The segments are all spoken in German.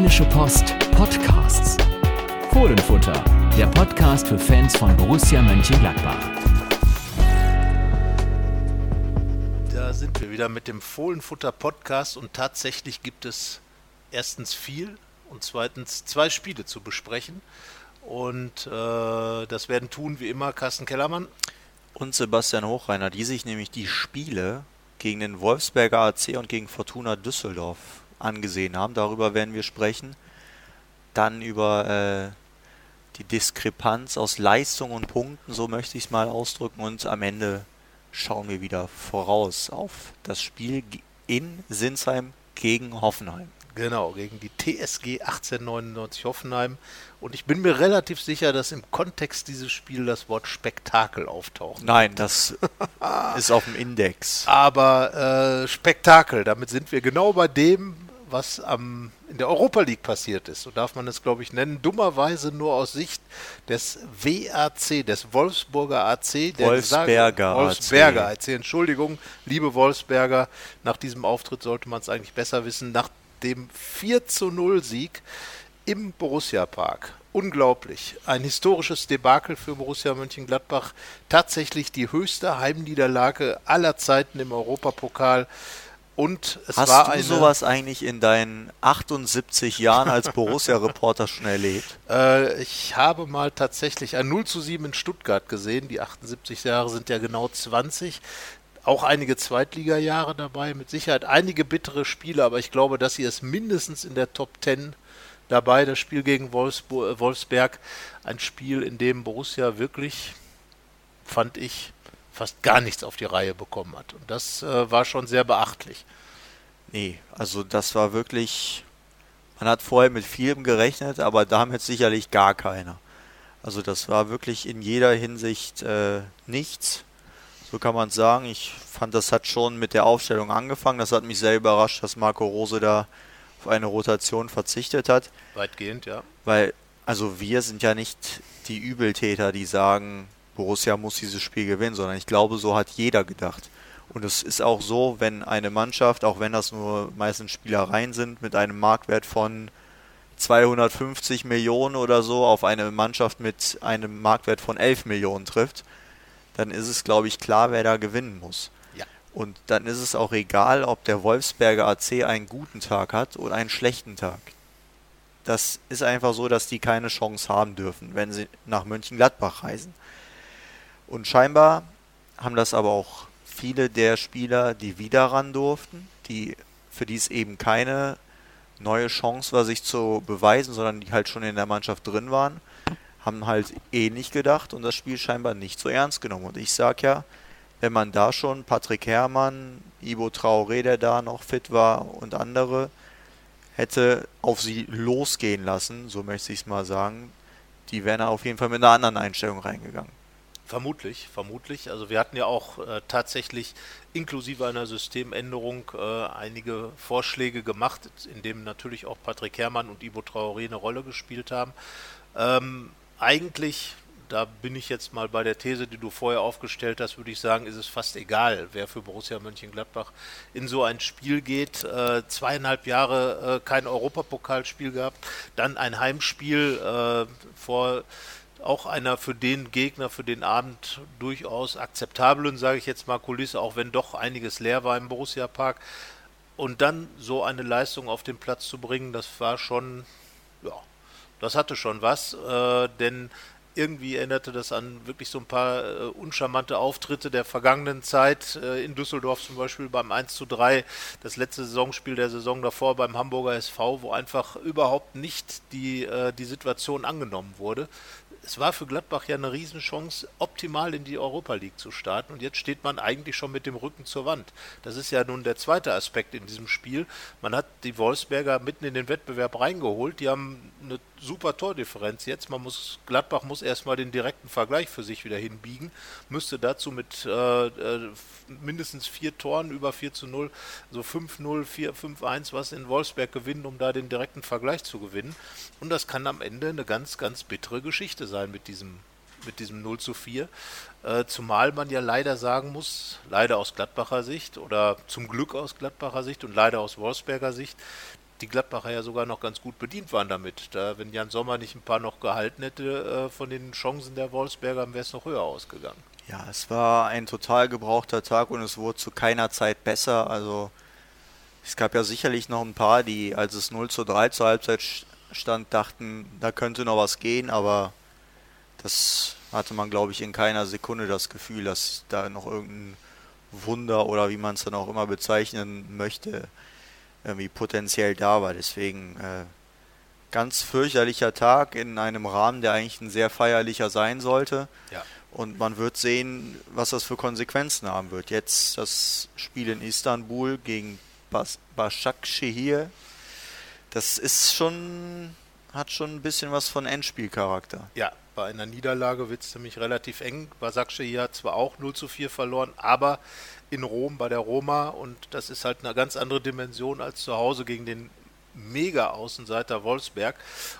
Rheinische Post Podcasts. Fohlenfutter, der Podcast für Fans von Borussia Mönchengladbach. Da sind wir wieder mit dem Fohlenfutter Podcast und tatsächlich gibt es erstens viel und zweitens zwei Spiele zu besprechen. Und äh, das werden tun wie immer Carsten Kellermann und Sebastian Hochreiner, die sich nämlich die Spiele gegen den Wolfsberger AC und gegen Fortuna Düsseldorf angesehen haben. Darüber werden wir sprechen. Dann über äh, die Diskrepanz aus Leistung und Punkten, so möchte ich es mal ausdrücken. Und am Ende schauen wir wieder voraus auf das Spiel in Sinsheim gegen Hoffenheim. Genau, gegen die TSG 1899 Hoffenheim. Und ich bin mir relativ sicher, dass im Kontext dieses Spiels das Wort Spektakel auftaucht. Nein, das ist auf dem Index. Aber äh, Spektakel, damit sind wir genau bei dem, was am, in der Europa League passiert ist. So darf man es, glaube ich, nennen. Dummerweise nur aus Sicht des WAC, des Wolfsburger AC. Der Wolfsberger, Wolfsberger AC. AC. Entschuldigung, liebe Wolfsberger, nach diesem Auftritt sollte man es eigentlich besser wissen. Nach dem 4 zu 0 Sieg im Borussia Park. Unglaublich. Ein historisches Debakel für Borussia Mönchengladbach. Tatsächlich die höchste Heimniederlage aller Zeiten im Europapokal. Und es Hast war du eine, sowas eigentlich in deinen 78 Jahren als Borussia-Reporter schon erlebt? Äh, ich habe mal tatsächlich ein 0 zu 7 in Stuttgart gesehen. Die 78 Jahre sind ja genau 20 auch einige Zweitliga-Jahre dabei, mit Sicherheit einige bittere Spiele, aber ich glaube, dass sie es mindestens in der Top 10 dabei, das Spiel gegen Wolfsburg, äh, Wolfsberg, ein Spiel, in dem Borussia wirklich, fand ich, fast gar nichts auf die Reihe bekommen hat. Und das äh, war schon sehr beachtlich. Nee, also das war wirklich, man hat vorher mit vielem gerechnet, aber damit sicherlich gar keiner. Also das war wirklich in jeder Hinsicht äh, nichts. So kann man sagen. Ich fand, das hat schon mit der Aufstellung angefangen. Das hat mich sehr überrascht, dass Marco Rose da auf eine Rotation verzichtet hat. Weitgehend, ja. Weil, also wir sind ja nicht die Übeltäter, die sagen, Borussia muss dieses Spiel gewinnen, sondern ich glaube, so hat jeder gedacht. Und es ist auch so, wenn eine Mannschaft, auch wenn das nur meistens Spielereien sind, mit einem Marktwert von 250 Millionen oder so auf eine Mannschaft mit einem Marktwert von 11 Millionen trifft, dann ist es, glaube ich, klar, wer da gewinnen muss. Ja. Und dann ist es auch egal, ob der Wolfsberger AC einen guten Tag hat oder einen schlechten Tag. Das ist einfach so, dass die keine Chance haben dürfen, wenn sie nach Mönchengladbach reisen. Und scheinbar haben das aber auch viele der Spieler, die wieder ran durften, die, für die es eben keine neue Chance war, sich zu beweisen, sondern die halt schon in der Mannschaft drin waren, haben halt ähnlich gedacht und das Spiel scheinbar nicht so ernst genommen. Und ich sag ja, wenn man da schon Patrick Herrmann, Ivo Traoré, der da noch fit war und andere, hätte auf sie losgehen lassen, so möchte ich es mal sagen, die wären auf jeden Fall mit einer anderen Einstellung reingegangen. Vermutlich, vermutlich. Also wir hatten ja auch äh, tatsächlich inklusive einer Systemänderung äh, einige Vorschläge gemacht, in denen natürlich auch Patrick Herrmann und Ivo Traoré eine Rolle gespielt haben. Ähm, eigentlich, da bin ich jetzt mal bei der These, die du vorher aufgestellt hast, würde ich sagen, ist es fast egal, wer für Borussia Mönchengladbach in so ein Spiel geht. Äh, zweieinhalb Jahre äh, kein Europapokalspiel gehabt, dann ein Heimspiel äh, vor auch einer für den Gegner, für den Abend durchaus akzeptablen, sage ich jetzt mal, Kulisse, auch wenn doch einiges leer war im Borussia Park. Und dann so eine Leistung auf den Platz zu bringen, das war schon, ja, das hatte schon was, äh, denn irgendwie erinnerte das an wirklich so ein paar äh, uncharmante Auftritte der vergangenen Zeit. Äh, in Düsseldorf zum Beispiel beim 1 zu 3, das letzte Saisonspiel der Saison davor beim Hamburger SV, wo einfach überhaupt nicht die, äh, die Situation angenommen wurde es war für Gladbach ja eine Riesenchance, optimal in die Europa League zu starten. Und jetzt steht man eigentlich schon mit dem Rücken zur Wand. Das ist ja nun der zweite Aspekt in diesem Spiel. Man hat die Wolfsberger mitten in den Wettbewerb reingeholt. Die haben eine super Tordifferenz jetzt. Man muss, Gladbach muss erstmal den direkten Vergleich für sich wieder hinbiegen. Müsste dazu mit äh, äh mindestens vier Toren über 4 zu 0, so 5-0, 4-5-1 was in Wolfsberg gewinnen, um da den direkten Vergleich zu gewinnen. Und das kann am Ende eine ganz, ganz bittere Geschichte sein mit diesem, mit diesem 0 zu 4. Äh, zumal man ja leider sagen muss, leider aus Gladbacher Sicht oder zum Glück aus Gladbacher Sicht und leider aus Wolfsberger Sicht, die Gladbacher ja sogar noch ganz gut bedient waren damit. Da, wenn Jan Sommer nicht ein paar noch gehalten hätte äh, von den Chancen der Wolfsberger, wäre es noch höher ausgegangen. Ja, es war ein total gebrauchter Tag und es wurde zu keiner Zeit besser. Also es gab ja sicherlich noch ein paar, die, als es 0 zu 3 zur Halbzeit stand, dachten, da könnte noch was gehen, aber das hatte man, glaube ich, in keiner Sekunde das Gefühl, dass da noch irgendein Wunder oder wie man es dann auch immer bezeichnen möchte, irgendwie potenziell da war. Deswegen äh, ganz fürchterlicher Tag in einem Rahmen, der eigentlich ein sehr feierlicher sein sollte. Ja. Und man wird sehen, was das für Konsequenzen haben wird. Jetzt das Spiel in Istanbul gegen Bas Başakşehir. Das ist schon, hat schon ein bisschen was von Endspielcharakter. Ja, bei einer Niederlage wird es nämlich relativ eng. Başakşehir hat zwar auch 0 zu 4 verloren, aber in Rom bei der Roma und das ist halt eine ganz andere Dimension als zu Hause gegen den Mega-Außenseiter Wolfsberg.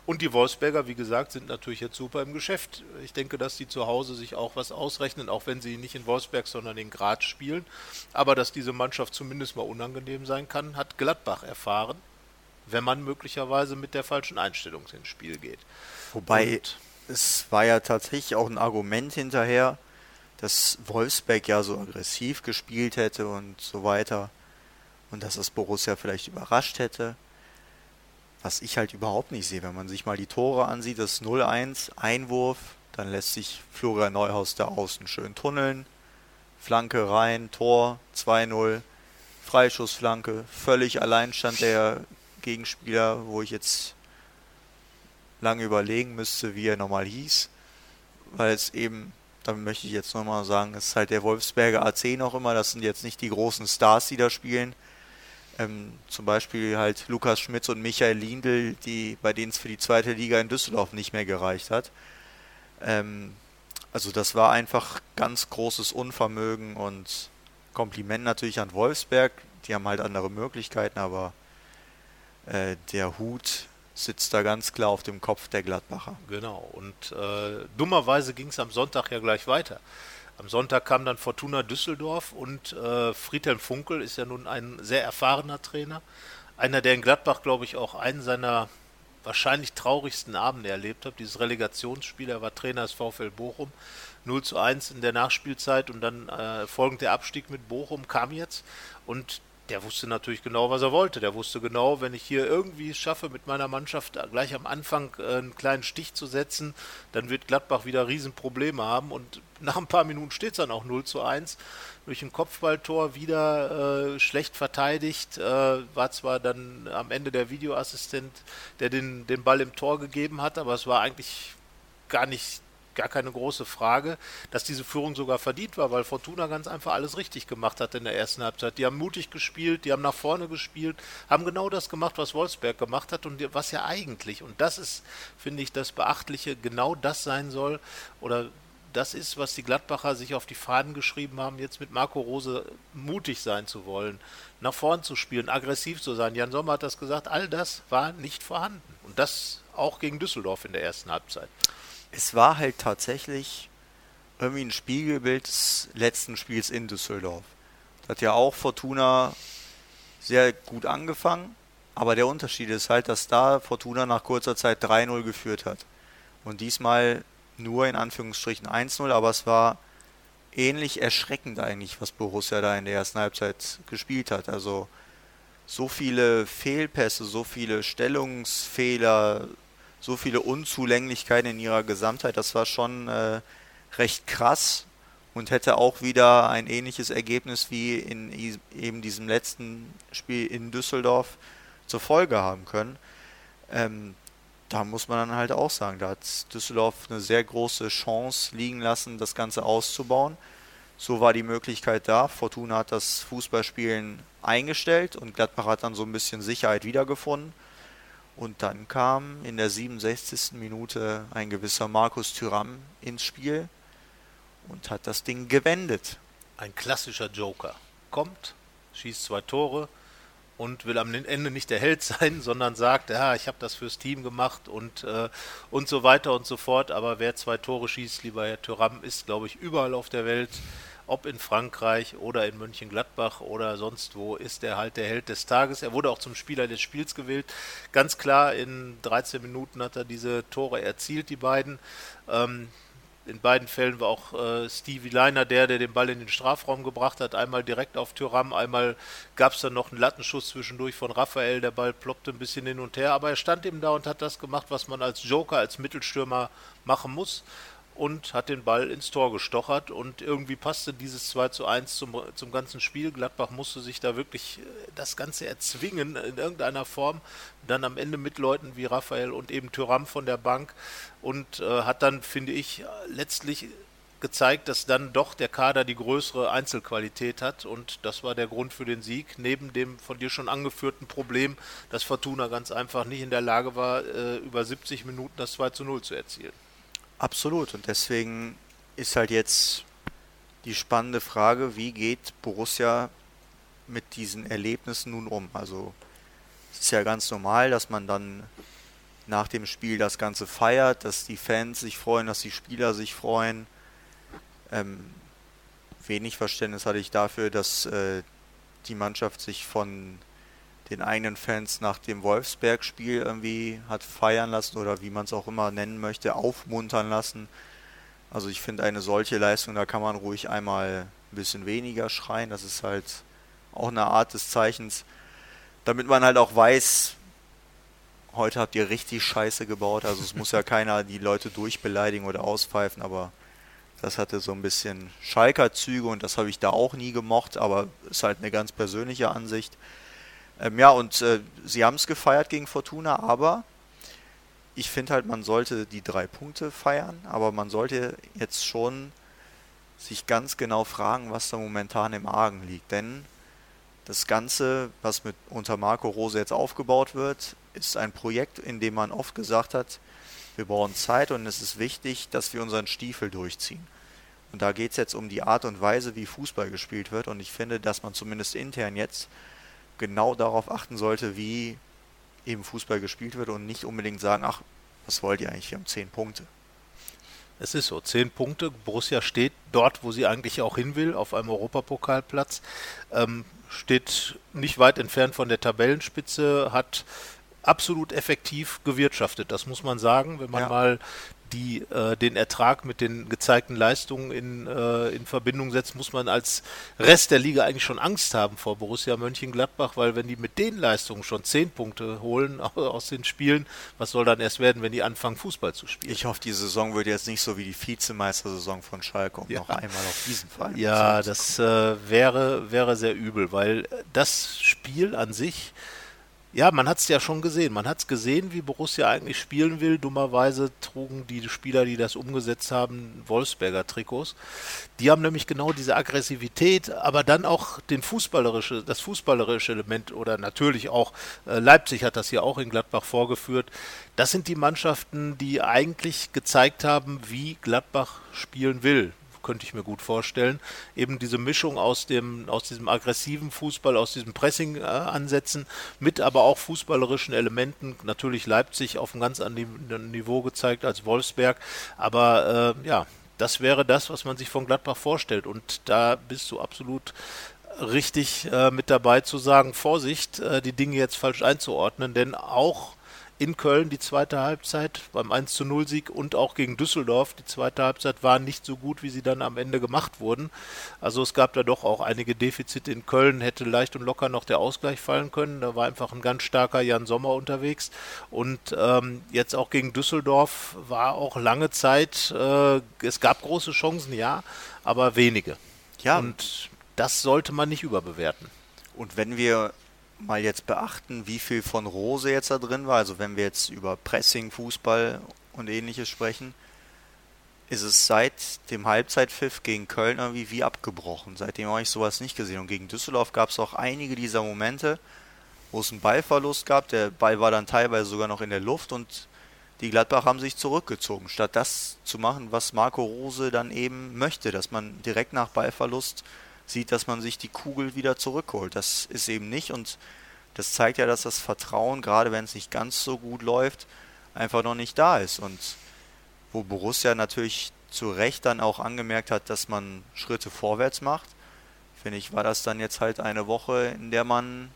Und die Wolfsberger, wie gesagt, sind natürlich jetzt super im Geschäft. Ich denke, dass die zu Hause sich auch was ausrechnen, auch wenn sie nicht in Wolfsberg, sondern in Graz spielen. Aber dass diese Mannschaft zumindest mal unangenehm sein kann, hat Gladbach erfahren, wenn man möglicherweise mit der falschen Einstellung ins Spiel geht. Wobei und es war ja tatsächlich auch ein Argument hinterher, dass Wolfsberg ja so aggressiv gespielt hätte und so weiter und dass das Borussia vielleicht überrascht hätte. Was ich halt überhaupt nicht sehe, wenn man sich mal die Tore ansieht, das 0-1, Einwurf, dann lässt sich Florian Neuhaus da außen schön tunneln, Flanke rein, Tor 2-0, Freischussflanke, völlig Alleinstand der Gegenspieler, wo ich jetzt lange überlegen müsste, wie er nochmal hieß, weil es eben damit möchte ich jetzt nochmal sagen, ist halt der Wolfsberger AC noch immer, das sind jetzt nicht die großen Stars, die da spielen. Ähm, zum Beispiel halt Lukas Schmitz und Michael Lindl, die, bei denen es für die zweite Liga in Düsseldorf nicht mehr gereicht hat. Ähm, also das war einfach ganz großes Unvermögen und Kompliment natürlich an Wolfsberg. Die haben halt andere Möglichkeiten, aber äh, der Hut sitzt da ganz klar auf dem Kopf der Gladbacher. Genau, und äh, dummerweise ging es am Sonntag ja gleich weiter. Am Sonntag kam dann Fortuna Düsseldorf und äh, Friedhelm Funkel ist ja nun ein sehr erfahrener Trainer. Einer, der in Gladbach, glaube ich, auch einen seiner wahrscheinlich traurigsten Abende erlebt hat. Dieses Relegationsspiel, er war Trainer des VfL Bochum. 0 zu 1 in der Nachspielzeit und dann äh, folgend der Abstieg mit Bochum kam jetzt. Und der wusste natürlich genau, was er wollte. Der wusste genau, wenn ich hier irgendwie es schaffe, mit meiner Mannschaft gleich am Anfang äh, einen kleinen Stich zu setzen, dann wird Gladbach wieder Riesenprobleme haben. Und nach ein paar Minuten steht es dann auch 0 zu 1. Durch ein Kopfballtor wieder äh, schlecht verteidigt. Äh, war zwar dann am Ende der Videoassistent, der den, den Ball im Tor gegeben hat, aber es war eigentlich gar nicht gar keine große Frage, dass diese Führung sogar verdient war, weil Fortuna ganz einfach alles richtig gemacht hat in der ersten Halbzeit. Die haben mutig gespielt, die haben nach vorne gespielt, haben genau das gemacht, was Wolfsberg gemacht hat und was ja eigentlich, und das ist, finde ich, das Beachtliche, genau das sein soll oder das ist, was die Gladbacher sich auf die Fahnen geschrieben haben, jetzt mit Marco Rose mutig sein zu wollen, nach vorn zu spielen, aggressiv zu sein. Jan Sommer hat das gesagt, all das war nicht vorhanden. Und das auch gegen Düsseldorf in der ersten Halbzeit es war halt tatsächlich irgendwie ein Spiegelbild des letzten Spiels in Düsseldorf. Da hat ja auch Fortuna sehr gut angefangen, aber der Unterschied ist halt, dass da Fortuna nach kurzer Zeit 3-0 geführt hat. Und diesmal nur in Anführungsstrichen 1-0, aber es war ähnlich erschreckend eigentlich, was Borussia da in der ersten Halbzeit gespielt hat. Also so viele Fehlpässe, so viele Stellungsfehler, so viele Unzulänglichkeiten in ihrer Gesamtheit. Das war schon äh, recht krass und hätte auch wieder ein ähnliches Ergebnis wie in eben diesem letzten Spiel in Düsseldorf zur Folge haben können. Ähm, da muss man dann halt auch sagen, da hat Düsseldorf eine sehr große Chance liegen lassen, das Ganze auszubauen. So war die Möglichkeit da. Fortuna hat das Fußballspielen eingestellt und Gladbach hat dann so ein bisschen Sicherheit wiedergefunden. Und dann kam in der 67. Minute ein gewisser Markus Thüram ins Spiel und hat das Ding gewendet. Ein klassischer Joker. Kommt, schießt zwei Tore und will am Ende nicht der Held sein, sondern sagt, ja, ich habe das fürs Team gemacht und, äh, und so weiter und so fort. Aber wer zwei Tore schießt, lieber Herr Thüram, ist, glaube ich, überall auf der Welt ob in Frankreich oder in Mönchengladbach oder sonst wo, ist er halt der Held des Tages. Er wurde auch zum Spieler des Spiels gewählt. Ganz klar, in 13 Minuten hat er diese Tore erzielt, die beiden. Ähm, in beiden Fällen war auch äh, Stevie Leiner der, der den Ball in den Strafraum gebracht hat. Einmal direkt auf Thuram, einmal gab es dann noch einen Lattenschuss zwischendurch von Raphael. Der Ball ploppte ein bisschen hin und her, aber er stand eben da und hat das gemacht, was man als Joker, als Mittelstürmer machen muss und hat den Ball ins Tor gestochert und irgendwie passte dieses 2 zu 1 zum, zum ganzen Spiel. Gladbach musste sich da wirklich äh, das Ganze erzwingen in irgendeiner Form. Dann am Ende mit Leuten wie Raphael und eben Tyram von der Bank und äh, hat dann, finde ich, letztlich gezeigt, dass dann doch der Kader die größere Einzelqualität hat und das war der Grund für den Sieg, neben dem von dir schon angeführten Problem, dass Fortuna ganz einfach nicht in der Lage war, äh, über 70 Minuten das 2 zu 0 zu erzielen. Absolut. Und deswegen ist halt jetzt die spannende Frage, wie geht Borussia mit diesen Erlebnissen nun um? Also es ist ja ganz normal, dass man dann nach dem Spiel das Ganze feiert, dass die Fans sich freuen, dass die Spieler sich freuen. Ähm, wenig Verständnis hatte ich dafür, dass äh, die Mannschaft sich von den eigenen Fans nach dem Wolfsberg-Spiel irgendwie hat feiern lassen oder wie man es auch immer nennen möchte, aufmuntern lassen. Also ich finde eine solche Leistung, da kann man ruhig einmal ein bisschen weniger schreien. Das ist halt auch eine Art des Zeichens, damit man halt auch weiß, heute habt ihr richtig Scheiße gebaut. Also es muss ja keiner die Leute durchbeleidigen oder auspfeifen, aber das hatte so ein bisschen Schalker-Züge und das habe ich da auch nie gemocht, aber ist halt eine ganz persönliche Ansicht. Ähm, ja, und äh, sie haben es gefeiert gegen Fortuna, aber ich finde halt, man sollte die drei Punkte feiern, aber man sollte jetzt schon sich ganz genau fragen, was da momentan im Argen liegt. Denn das Ganze, was mit unter Marco Rose jetzt aufgebaut wird, ist ein Projekt, in dem man oft gesagt hat, wir brauchen Zeit und es ist wichtig, dass wir unseren Stiefel durchziehen. Und da geht es jetzt um die Art und Weise, wie Fußball gespielt wird. Und ich finde, dass man zumindest intern jetzt genau darauf achten sollte, wie eben Fußball gespielt wird und nicht unbedingt sagen, ach, was wollt ihr eigentlich, wir haben zehn Punkte. Es ist so, zehn Punkte. Borussia steht dort, wo sie eigentlich auch hin will, auf einem Europapokalplatz. Ähm, steht nicht weit entfernt von der Tabellenspitze, hat absolut effektiv gewirtschaftet. Das muss man sagen, wenn man ja. mal die äh, den Ertrag mit den gezeigten Leistungen in, äh, in Verbindung setzt, muss man als Rest der Liga eigentlich schon Angst haben vor Borussia Mönchengladbach, weil wenn die mit den Leistungen schon zehn Punkte holen aus den Spielen, was soll dann erst werden, wenn die anfangen Fußball zu spielen? Ich hoffe, die Saison wird jetzt nicht so wie die Vizemeistersaison von Schalke, um ja. noch einmal auf diesen Fall. Ja, das äh, wäre wäre sehr übel, weil das Spiel an sich ja, man hat es ja schon gesehen. Man hat es gesehen, wie Borussia eigentlich spielen will. Dummerweise trugen die Spieler, die das umgesetzt haben, Wolfsberger Trikots. Die haben nämlich genau diese Aggressivität, aber dann auch den fußballerische, das fußballerische Element oder natürlich auch äh, Leipzig hat das hier auch in Gladbach vorgeführt. Das sind die Mannschaften, die eigentlich gezeigt haben, wie Gladbach spielen will könnte ich mir gut vorstellen. Eben diese Mischung aus dem, aus diesem aggressiven Fußball, aus diesem Pressing-Ansätzen, mit aber auch fußballerischen Elementen. Natürlich Leipzig auf einem ganz anderen Niveau gezeigt als Wolfsberg. Aber äh, ja, das wäre das, was man sich von Gladbach vorstellt. Und da bist du absolut richtig äh, mit dabei zu sagen, Vorsicht, äh, die Dinge jetzt falsch einzuordnen, denn auch in Köln die zweite Halbzeit beim 1 zu 0 Sieg und auch gegen Düsseldorf. Die zweite Halbzeit war nicht so gut, wie sie dann am Ende gemacht wurden. Also es gab da doch auch einige Defizite in Köln, hätte leicht und locker noch der Ausgleich fallen können. Da war einfach ein ganz starker Jan Sommer unterwegs. Und ähm, jetzt auch gegen Düsseldorf war auch lange Zeit, äh, es gab große Chancen, ja, aber wenige. Ja. Und das sollte man nicht überbewerten. Und wenn wir mal jetzt beachten, wie viel von Rose jetzt da drin war, also wenn wir jetzt über Pressing, Fußball und ähnliches sprechen, ist es seit dem Halbzeitpfiff gegen Köln irgendwie wie abgebrochen. Seitdem habe ich sowas nicht gesehen. Und gegen Düsseldorf gab es auch einige dieser Momente, wo es einen Ballverlust gab. Der Ball war dann teilweise sogar noch in der Luft und die Gladbach haben sich zurückgezogen, statt das zu machen, was Marco Rose dann eben möchte, dass man direkt nach Ballverlust sieht, dass man sich die Kugel wieder zurückholt. Das ist eben nicht und das zeigt ja, dass das Vertrauen, gerade wenn es nicht ganz so gut läuft, einfach noch nicht da ist. Und wo Borussia natürlich zu Recht dann auch angemerkt hat, dass man Schritte vorwärts macht, finde ich, war das dann jetzt halt eine Woche, in der man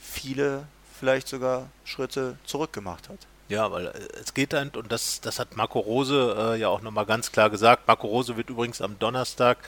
viele, vielleicht sogar Schritte zurückgemacht hat. Ja, weil äh, es geht dann, und das, das hat Marco Rose äh, ja auch nochmal ganz klar gesagt. Marco Rose wird übrigens am Donnerstag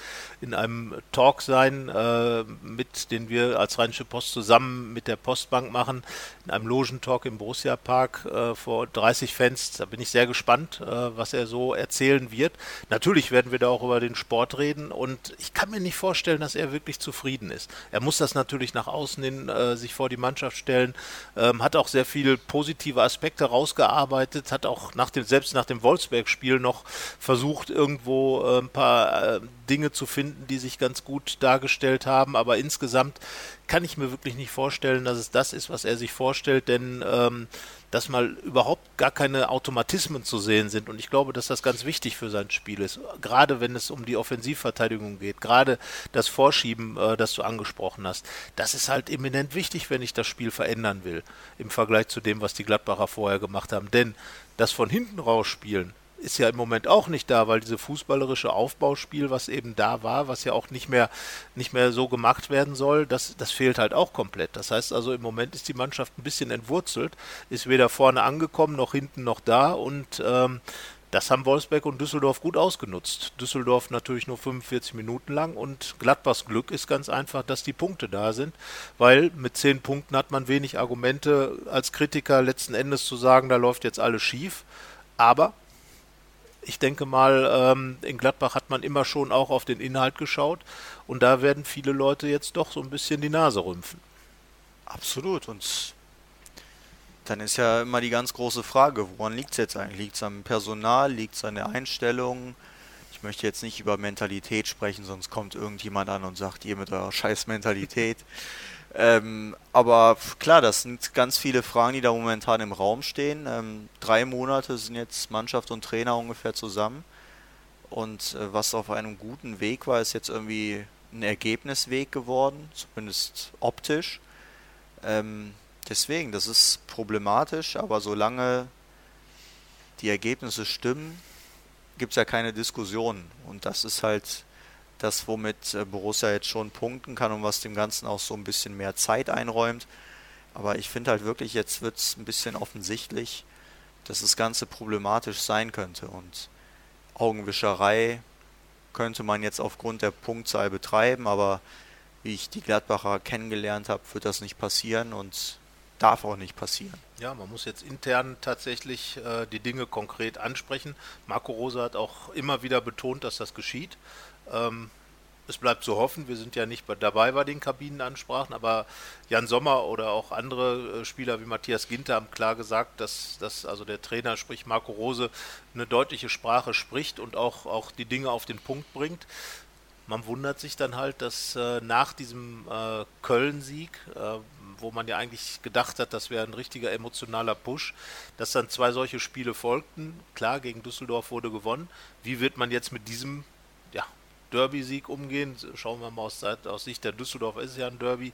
in einem Talk sein, äh, mit den wir als Rheinische Post zusammen mit der Postbank machen, in einem Logentalk im Borussia Park äh, vor 30 Fans. Da bin ich sehr gespannt, äh, was er so erzählen wird. Natürlich werden wir da auch über den Sport reden und ich kann mir nicht vorstellen, dass er wirklich zufrieden ist. Er muss das natürlich nach außen hin äh, sich vor die Mannschaft stellen, ähm, hat auch sehr viele positive Aspekte raus rausgearbeitet, hat auch nach dem, selbst nach dem Wolfsberg-Spiel noch versucht, irgendwo äh, ein paar äh, Dinge zu finden, die sich ganz gut dargestellt haben. Aber insgesamt kann ich mir wirklich nicht vorstellen, dass es das ist, was er sich vorstellt, denn ähm, dass mal überhaupt gar keine Automatismen zu sehen sind. Und ich glaube, dass das ganz wichtig für sein Spiel ist. Gerade wenn es um die Offensivverteidigung geht, gerade das Vorschieben, äh, das du angesprochen hast. Das ist halt eminent wichtig, wenn ich das Spiel verändern will, im Vergleich zu dem, was die Gladbacher vorher gemacht haben. Denn das von hinten raus spielen, ist ja im Moment auch nicht da, weil diese fußballerische Aufbauspiel, was eben da war, was ja auch nicht mehr, nicht mehr so gemacht werden soll, das, das fehlt halt auch komplett. Das heißt also, im Moment ist die Mannschaft ein bisschen entwurzelt, ist weder vorne angekommen noch hinten noch da und ähm, das haben Wolfsberg und Düsseldorf gut ausgenutzt. Düsseldorf natürlich nur 45 Minuten lang und Gladbachs Glück ist ganz einfach, dass die Punkte da sind, weil mit 10 Punkten hat man wenig Argumente als Kritiker letzten Endes zu sagen, da läuft jetzt alles schief. Aber ich denke mal, ähm, in Gladbach hat man immer schon auch auf den Inhalt geschaut und da werden viele Leute jetzt doch so ein bisschen die Nase rümpfen. Absolut und dann ist ja immer die ganz große Frage, woran liegt es jetzt eigentlich? Liegt es am Personal, liegt es an der Einstellung? Ich möchte jetzt nicht über Mentalität sprechen, sonst kommt irgendjemand an und sagt, ihr mit eurer scheiß Mentalität. Ähm, aber klar, das sind ganz viele Fragen, die da momentan im Raum stehen. Ähm, drei Monate sind jetzt Mannschaft und Trainer ungefähr zusammen. Und äh, was auf einem guten Weg war, ist jetzt irgendwie ein Ergebnisweg geworden, zumindest optisch. Ähm, deswegen, das ist problematisch, aber solange die Ergebnisse stimmen, gibt es ja keine Diskussion. Und das ist halt das, womit äh, Borussia jetzt schon punkten kann und was dem Ganzen auch so ein bisschen mehr Zeit einräumt. Aber ich finde halt wirklich, jetzt wird es ein bisschen offensichtlich, dass das Ganze problematisch sein könnte. Und Augenwischerei könnte man jetzt aufgrund der Punktzahl betreiben, aber wie ich die Gladbacher kennengelernt habe, wird das nicht passieren und darf auch nicht passieren. Ja, man muss jetzt intern tatsächlich äh, die Dinge konkret ansprechen. Marco Rosa hat auch immer wieder betont, dass das geschieht. Ähm, es bleibt zu hoffen, wir sind ja nicht dabei bei den Kabinenansprachen, aber Jan Sommer oder auch andere äh, Spieler wie Matthias Ginter haben klar gesagt, dass, dass also der Trainer, sprich Marco Rose, eine deutliche Sprache spricht und auch, auch die Dinge auf den Punkt bringt. Man wundert sich dann halt, dass äh, nach diesem äh, Köln-Sieg, äh, wo man ja eigentlich gedacht hat, das wäre ein richtiger emotionaler Push, dass dann zwei solche Spiele folgten. Klar, gegen Düsseldorf wurde gewonnen. Wie wird man jetzt mit diesem ja, Derby-Sieg umgehen. Schauen wir mal aus, aus Sicht der Düsseldorfer ist es ja ein Derby.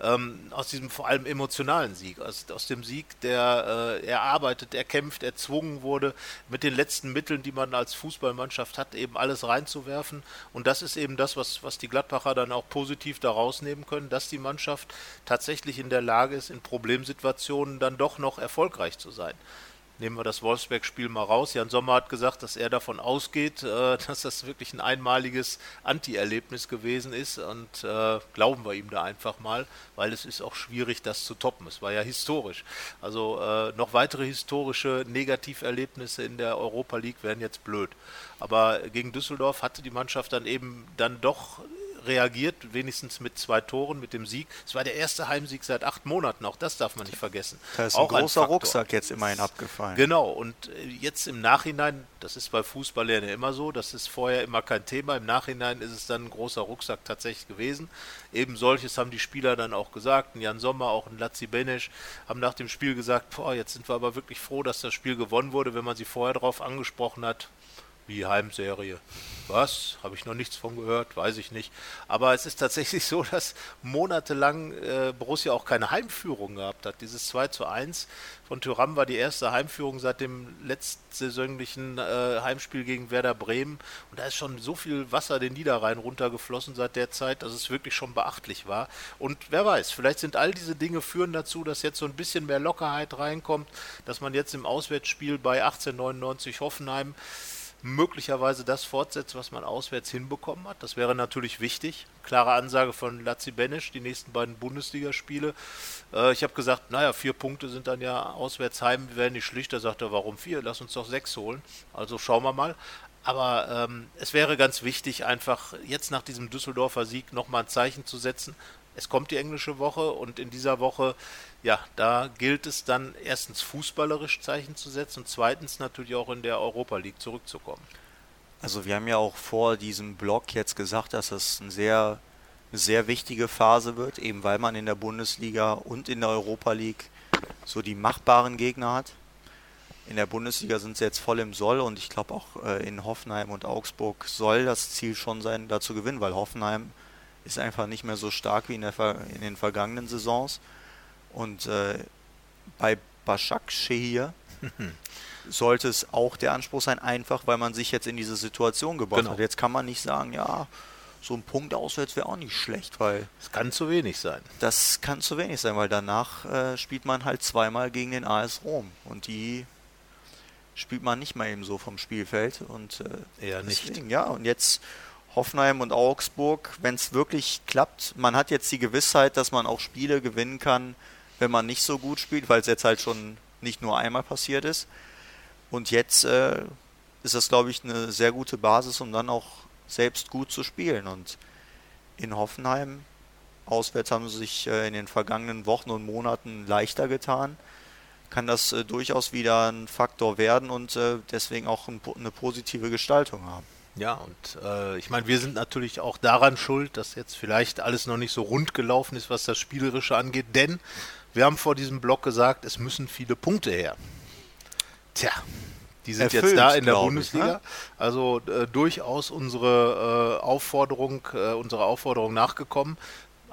Ähm, aus diesem vor allem emotionalen Sieg, aus, aus dem Sieg, der äh, erarbeitet, erkämpft, erzwungen wurde, mit den letzten Mitteln, die man als Fußballmannschaft hat, eben alles reinzuwerfen. Und das ist eben das, was, was die Gladbacher dann auch positiv daraus nehmen können, dass die Mannschaft tatsächlich in der Lage ist, in Problemsituationen dann doch noch erfolgreich zu sein. Nehmen wir das Wolfsberg-Spiel mal raus. Jan Sommer hat gesagt, dass er davon ausgeht, äh, dass das wirklich ein einmaliges Anti-Erlebnis gewesen ist und äh, glauben wir ihm da einfach mal, weil es ist auch schwierig, das zu toppen. Es war ja historisch. Also äh, noch weitere historische Negativerlebnisse in der Europa League wären jetzt blöd. Aber gegen Düsseldorf hatte die Mannschaft dann eben dann doch reagiert, wenigstens mit zwei Toren, mit dem Sieg. Es war der erste Heimsieg seit acht Monaten, auch das darf man nicht vergessen. Da ist auch ein großer ein Rucksack jetzt immerhin abgefallen. Genau, und äh, jetzt im Nachhinein, das ist bei Fußballern ja immer so, das ist vorher immer kein Thema, im Nachhinein ist es dann ein großer Rucksack tatsächlich gewesen. Eben solches haben die Spieler dann auch gesagt, ein Jan Sommer, auch ein Lazzi Benesch, haben nach dem Spiel gesagt, boah, jetzt sind wir aber wirklich froh, dass das Spiel gewonnen wurde, wenn man sie vorher darauf angesprochen hat, Wie Heimserie. Was? Habe ich noch nichts von gehört? Weiß ich nicht. Aber es ist tatsächlich so, dass monatelang äh, Borussia auch keine Heimführung gehabt hat. Dieses 2 zu 1 von Thüram war die erste Heimführung seit dem letztsaisonlichen äh, Heimspiel gegen Werder Bremen. Und da ist schon so viel Wasser den Niederrhein runtergeflossen seit der Zeit, dass es wirklich schon beachtlich war. Und wer weiß, vielleicht sind all diese Dinge führen dazu, dass jetzt so ein bisschen mehr Lockerheit reinkommt, dass man jetzt im Auswärtsspiel bei 1899 Hoffenheim möglicherweise das fortsetzt, was man auswärts hinbekommen hat. Das wäre natürlich wichtig. Klare Ansage von Lazzi Benisch, die nächsten beiden Bundesligaspiele. Äh, ich habe gesagt, naja, vier Punkte sind dann ja auswärts heim, werden nicht schlichter. Sagt er, warum vier? Lass uns doch sechs holen. Also schauen wir mal. Aber ähm, es wäre ganz wichtig, einfach jetzt nach diesem Düsseldorfer Sieg nochmal ein Zeichen zu setzen. Es kommt die englische Woche und in dieser Woche ja, da gilt es dann erstens fußballerisch Zeichen zu setzen und zweitens natürlich auch in der Europa League zurückzukommen. Also wir haben ja auch vor diesem Block jetzt gesagt, dass es eine sehr, sehr wichtige Phase wird, eben weil man in der Bundesliga und in der Europa League so die machbaren Gegner hat. In der Bundesliga sind sie jetzt voll im Soll und ich glaube auch äh, in Hoffenheim und Augsburg soll das Ziel schon sein, da zu gewinnen, weil Hoffenheim ist einfach nicht mehr so stark wie in, der, in den vergangenen Saisons. Und äh, bei Başak Şehir sollte es auch der Anspruch sein, einfach weil man sich jetzt in diese Situation gebracht genau. hat. Jetzt kann man nicht sagen, ja, so ein Punkt auswärts wäre auch nicht schlecht, weil. Es kann zu wenig sein. Das kann zu wenig sein, weil danach äh, spielt man halt zweimal gegen den AS Rom. Und die spielt man nicht mal eben so vom Spielfeld. Und äh, eher nicht. Deswegen, ja, und jetzt Hoffenheim und Augsburg, wenn es wirklich klappt, man hat jetzt die Gewissheit, dass man auch Spiele gewinnen kann, wenn man nicht so gut spielt, weil es jetzt halt schon nicht nur einmal passiert ist. Und jetzt äh, ist das, glaube ich, eine sehr gute Basis, um dann auch selbst gut zu spielen. Und in Hoffenheim, auswärts haben sie sich äh, in den vergangenen Wochen und Monaten leichter getan. Kann das äh, durchaus wieder ein Faktor werden und äh, deswegen auch ein, eine positive Gestaltung haben. Ja, und äh, ich meine, wir sind natürlich auch daran schuld, dass jetzt vielleicht alles noch nicht so rund gelaufen ist, was das Spielerische angeht, denn wir haben vor diesem Block gesagt, es müssen viele Punkte her. Tja, die sind Erfüllt, jetzt da in der Bundesliga. Ich, ne? Also äh, durchaus unsere äh, Aufforderung, äh, unsere Aufforderung nachgekommen.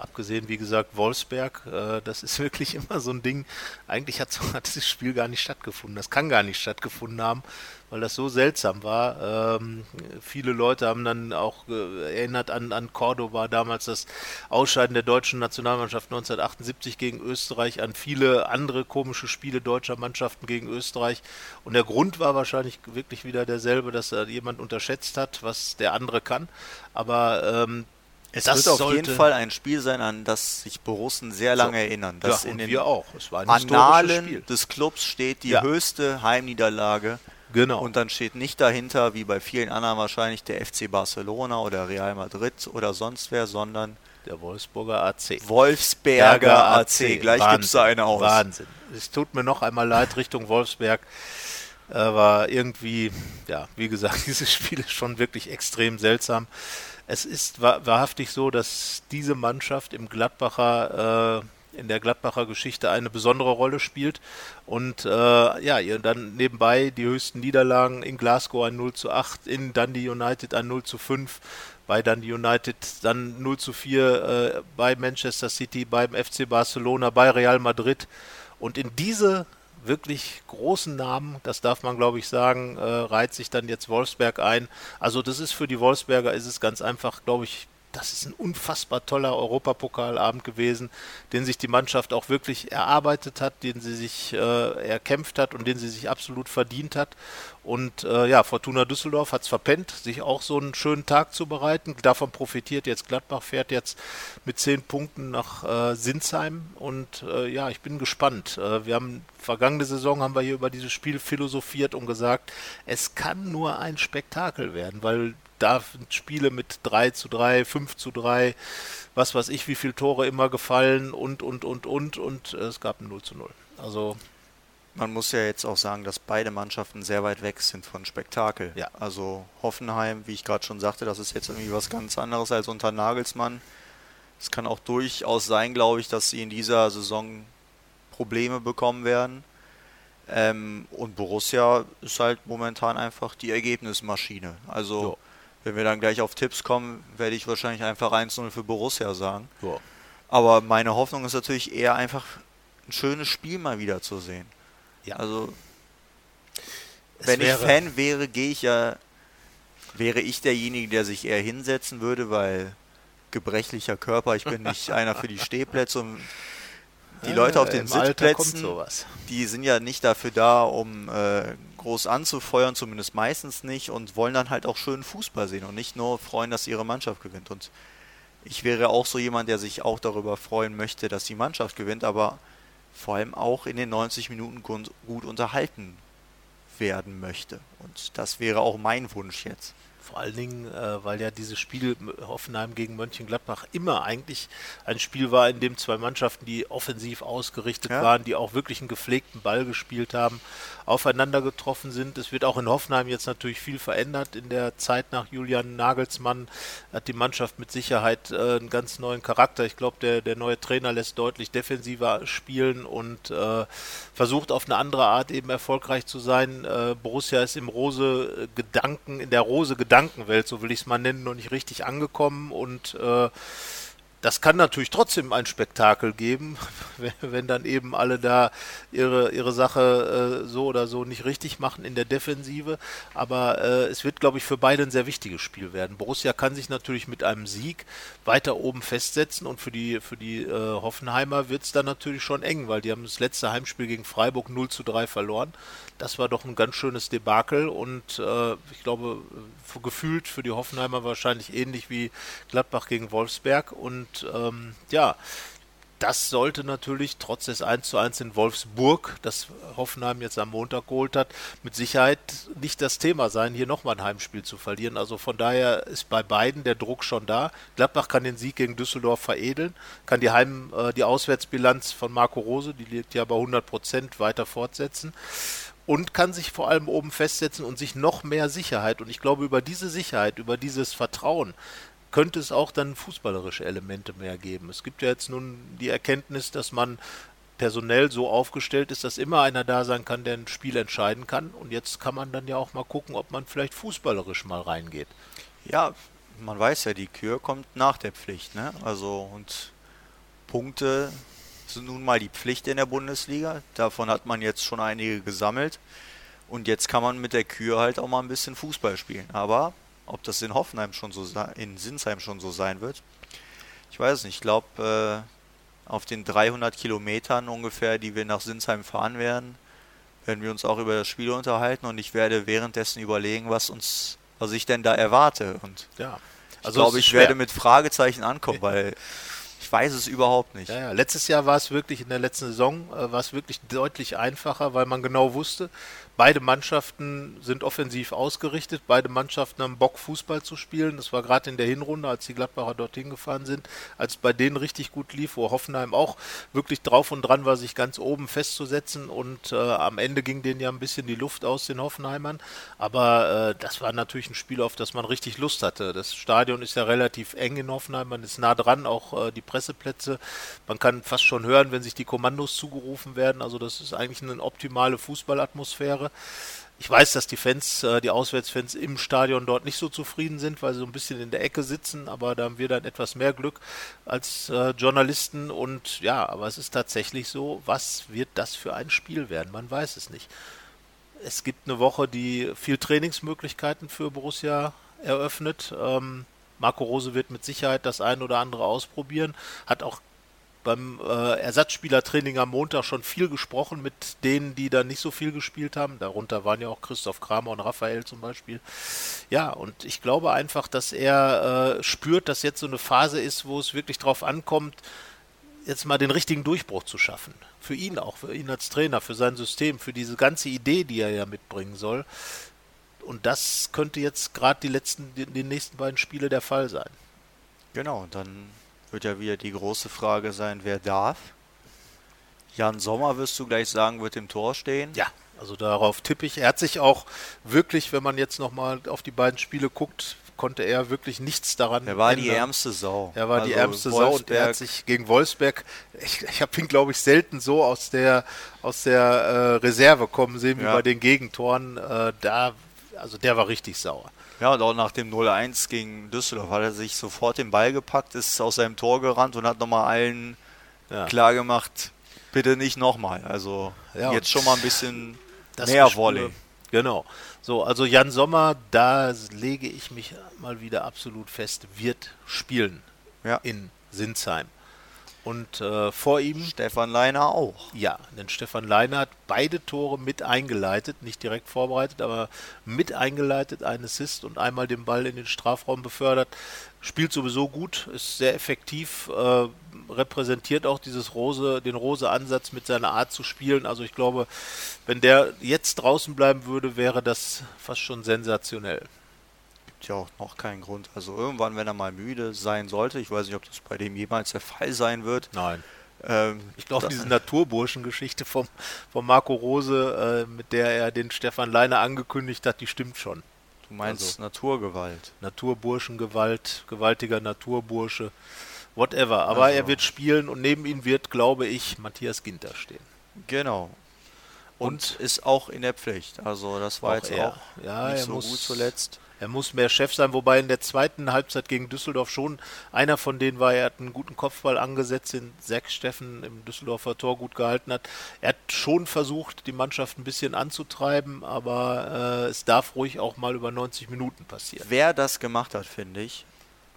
Abgesehen, wie gesagt, Wolfsberg, äh, das ist wirklich immer so ein Ding. Eigentlich hat, hat dieses Spiel gar nicht stattgefunden. Das kann gar nicht stattgefunden haben, weil das so seltsam war. Ähm, viele Leute haben dann auch äh, erinnert an, an Cordoba, damals das Ausscheiden der deutschen Nationalmannschaft 1978 gegen Österreich, an viele andere komische Spiele deutscher Mannschaften gegen Österreich. Und der Grund war wahrscheinlich wirklich wieder derselbe, dass da jemand unterschätzt hat, was der andere kann. Aber ähm, es das wird auf jeden Fall ein Spiel sein, an das sich Borussen sehr lange so. erinnern. Das ja, in den wir auch. Es war ein Annalen des Clubs steht die ja. höchste Heimniederlage. Genau. Und dann steht nicht dahinter, wie bei vielen anderen wahrscheinlich, der FC Barcelona oder Real Madrid oder sonst wer, sondern der Wolfsburger AC. Wolfsberger AC. Gleich gibt es da eine aus. Wahnsinn. Es tut mir noch einmal leid Richtung Wolfsberg. Aber irgendwie, ja, wie gesagt, dieses Spiel ist schon wirklich extrem seltsam es ist wahrhaftig so, dass diese Mannschaft im Gladbacher äh, in der Gladbacher Geschichte eine besondere Rolle spielt. Und äh, ja, ihr dann nebenbei die höchsten Niederlagen in Glasgow ein 0 zu 8, in Dundee United ein 0 zu 5, bei Dundee United dann 0 zu 4 äh, bei Manchester City, beim FC Barcelona, bei Real Madrid. Und in diese wirklich großen Namen, das darf man glaube ich sagen, äh, reiht sich dann jetzt Wolfsberg ein. Also das ist für die Wolfsberger ist es ganz einfach, glaube ich, das ist ein unfassbar toller Europapokalabend gewesen, den sich die Mannschaft auch wirklich erarbeitet hat, den sie sich äh, erkämpft hat und den sie sich absolut verdient hat. Und äh, ja, Fortuna Düsseldorf hat es verpennt, sich auch so einen schönen Tag zu bereiten. Davon profitiert jetzt Gladbach, fährt jetzt mit zehn Punkten nach äh, Sinsheim. Und äh, ja, ich bin gespannt. Äh, wir haben vergangene Saison haben wir hier über dieses Spiel philosophiert und gesagt, es kann nur ein Spektakel werden, weil da Spiele mit 3 zu 3, 5 zu 3, was weiß ich, wie viele Tore immer gefallen und, und, und, und, und äh, es gab ein 0 zu 0. Also. Man muss ja jetzt auch sagen, dass beide Mannschaften sehr weit weg sind von Spektakel. Ja. Also Hoffenheim, wie ich gerade schon sagte, das ist jetzt irgendwie was ganz anderes als unter Nagelsmann. Es kann auch durchaus sein, glaube ich, dass sie in dieser Saison Probleme bekommen werden. Ähm, und Borussia ist halt momentan einfach die Ergebnismaschine. Also, Ja. Wenn wir dann gleich auf Tipps kommen, werde ich wahrscheinlich einfach 1-0 für Borussia sagen. Ja. Aber meine Hoffnung ist natürlich eher einfach ein schönes Spiel mal wieder zu sehen. Ja. Also, Es wenn ich Fan wäre, gehe ich ja, wäre ich derjenige, der sich eher hinsetzen würde, weil gebrechlicher Körper, ich bin nicht einer für die Stehplätze und die Leute auf den Sitzplätzen, die sind ja nicht dafür da, um äh, groß anzufeuern, zumindest meistens nicht, und wollen dann halt auch schönen Fußball sehen und nicht nur freuen, dass ihre Mannschaft gewinnt. Und ich wäre auch so jemand, der sich auch darüber freuen möchte, dass die Mannschaft gewinnt, aber vor allem auch in den 90 Minuten gut, gut unterhalten werden möchte. Und das wäre auch mein Wunsch jetzt. Vor allen Dingen, äh, weil ja dieses Spiel Hoffenheim gegen Mönchengladbach immer eigentlich ein Spiel war, in dem zwei Mannschaften, die offensiv ausgerichtet Ja. waren, die auch wirklich einen gepflegten Ball gespielt haben, aufeinander getroffen sind. Es wird auch in Hoffenheim jetzt natürlich viel verändert. In der Zeit nach Julian Nagelsmann hat die Mannschaft mit Sicherheit äh, einen ganz neuen Charakter. Ich glaube, der, der neue Trainer lässt deutlich defensiver spielen und äh, versucht auf eine andere Art eben erfolgreich zu sein. Äh, Borussia ist im Rose Gedanken, in der Rose Gedankenwelt, so will ich es mal nennen, noch nicht richtig angekommen und äh, das kann natürlich trotzdem ein Spektakel geben, wenn, dann eben alle da ihre, ihre Sache äh, so oder so nicht richtig machen in der Defensive. Aber äh, es wird, glaube ich, für beide ein sehr wichtiges Spiel werden. Borussia kann sich natürlich mit einem Sieg weiter oben festsetzen und für die, für die äh, Hoffenheimer wird es dann natürlich schon eng, weil die haben das letzte Heimspiel gegen Freiburg 0 zu 3 verloren. Das war doch ein ganz schönes Debakel und äh, ich glaube, für, gefühlt für die Hoffenheimer wahrscheinlich ähnlich wie Gladbach gegen Wolfsberg. Und ähm, ja, das sollte natürlich trotz des 1 zu 1 in Wolfsburg, das Hoffenheim jetzt am Montag geholt hat, mit Sicherheit nicht das Thema sein, hier nochmal ein Heimspiel zu verlieren. Also von daher ist bei beiden der Druck schon da. Gladbach kann den Sieg gegen Düsseldorf veredeln, kann die Heim, äh, die Auswärtsbilanz von Marco Rose, die liegt ja bei 100 Prozent, weiter fortsetzen und kann sich vor allem oben festsetzen und sich noch mehr Sicherheit. Und ich glaube, über diese Sicherheit, über dieses Vertrauen könnte es auch dann fußballerische Elemente mehr geben. Es gibt ja jetzt nun die Erkenntnis, dass man personell so aufgestellt ist, dass immer einer da sein kann, der ein Spiel entscheiden kann. Und jetzt kann man dann ja auch mal gucken, ob man vielleicht fußballerisch mal reingeht. Ja, man weiß ja, die Kür kommt nach der Pflicht, ne? Also und Punkte nun mal die Pflicht in der Bundesliga. Davon hat man jetzt schon einige gesammelt. Und jetzt kann man mit der Kür halt auch mal ein bisschen Fußball spielen. Aber ob das in Hoffenheim schon so in Sinsheim schon so sein wird, ich weiß es nicht. Ich glaube, äh, auf den 300 Kilometern ungefähr, die wir nach Sinsheim fahren werden, werden wir uns auch über das Spiel unterhalten und ich werde währenddessen überlegen, was uns, was ich denn da erwarte. Und Ja. ich glaube, ich werde mit Fragezeichen ankommen, weil ich weiß es überhaupt nicht. Ja, ja. Letztes Jahr war es wirklich, in der letzten Saison, äh, war es wirklich deutlich einfacher, weil man genau wusste, beide Mannschaften sind offensiv ausgerichtet, beide Mannschaften haben Bock, Fußball zu spielen. Das war gerade in der Hinrunde, als die Gladbacher dorthin gefahren sind, als bei denen richtig gut lief, wo Hoffenheim auch wirklich drauf und dran war, sich ganz oben festzusetzen. Und äh, am Ende ging denen ja ein bisschen die Luft aus den Hoffenheimern. Aber äh, das war natürlich ein Spiel, auf das man richtig Lust hatte. Das Stadion ist ja relativ eng in Hoffenheim, man ist nah dran, auch äh, die Presseplätze. Man kann fast schon hören, wenn sich die Kommandos zugerufen werden. Also das ist eigentlich eine optimale Fußballatmosphäre. Ich weiß, dass die Fans, äh, die Auswärtsfans im Stadion dort nicht so zufrieden sind, weil sie so ein bisschen in der Ecke sitzen, aber da haben wir dann etwas mehr Glück als äh, Journalisten und ja, aber es ist tatsächlich so, was wird das für ein Spiel werden? Man weiß es nicht. Es gibt eine Woche, die viel Trainingsmöglichkeiten für Borussia eröffnet. Ähm, Marco Rose wird mit Sicherheit das ein oder andere ausprobieren, hat auch beim äh, Ersatzspielertraining am Montag schon viel gesprochen mit denen, die da nicht so viel gespielt haben. Darunter waren ja auch Christoph Kramer und Raphael zum Beispiel. Ja, und ich glaube einfach, dass er äh, spürt, dass jetzt so eine Phase ist, wo es wirklich drauf ankommt, jetzt mal den richtigen Durchbruch zu schaffen. Für ihn auch, für ihn als Trainer, für sein System, für diese ganze Idee, die er ja mitbringen soll. Und das könnte jetzt gerade die letzten, die, die nächsten beiden Spiele der Fall sein. Genau, dann wird ja wieder die große Frage sein, wer darf. Jan Sommer, wirst du gleich sagen, wird im Tor stehen. Ja, also darauf tippe ich. Er hat sich auch wirklich, wenn man jetzt nochmal auf die beiden Spiele guckt, konnte er wirklich nichts daran Er war ändern. die ärmste Sau. Er war die Also ärmste Sau und er hat Wolfsberg- sich gegen Wolfsberg, ich, ich habe ihn glaube ich selten so aus der aus der äh, Reserve kommen sehen wie Ja. bei den Gegentoren. Äh, da, also der war richtig sauer. Ja, und auch nach dem 0-1 gegen Düsseldorf hat er sich sofort den Ball gepackt, ist aus seinem Tor gerannt und hat nochmal allen Ja. klar gemacht, bitte nicht nochmal. Also Ja, jetzt schon mal ein bisschen Das mehr Volley. Genau. So, also Jan Sommer, da lege ich mich mal wieder absolut fest, wird spielen Ja. in Sinsheim. Und äh, vor ihm Stefan Leiner auch. Ja, denn Stefan Leiner hat beide Tore mit eingeleitet, nicht direkt vorbereitet, aber mit eingeleitet, ein Assist und einmal den Ball in den Strafraum befördert. Spielt sowieso gut, ist sehr effektiv, äh, repräsentiert auch dieses Rose, den Rose-Ansatz mit seiner Art zu spielen. Also ich glaube, wenn der jetzt draußen bleiben würde, wäre das fast schon sensationell. Gibt ja auch noch keinen Grund. Also irgendwann, wenn er mal müde sein sollte, ich weiß nicht, ob das bei dem jemals der Fall sein wird. Nein. Ähm, Ich glaube, diese Naturburschen-Geschichte vom, vom Marco Rose, äh, mit der er den Stefan Leiner angekündigt hat, die stimmt schon. Du meinst also- Naturgewalt. Naturburschengewalt, gewaltiger Naturbursche, whatever. Aber Also- er wird spielen und neben ihm wird, glaube ich, Matthias Ginter stehen. Genau. Und, Und ist auch in der Pflicht. Also das war Auch jetzt er. auch Ja, nicht er so muss- gut zuletzt. Er muss mehr Chef sein, wobei in der zweiten Halbzeit gegen Düsseldorf schon einer von denen war, er hat einen guten Kopfball angesetzt, den Zack Steffen im Düsseldorfer Tor gut gehalten hat. Er hat schon versucht, die Mannschaft ein bisschen anzutreiben, aber äh, es darf ruhig auch mal über 90 Minuten passieren. Wer das gemacht hat, finde ich,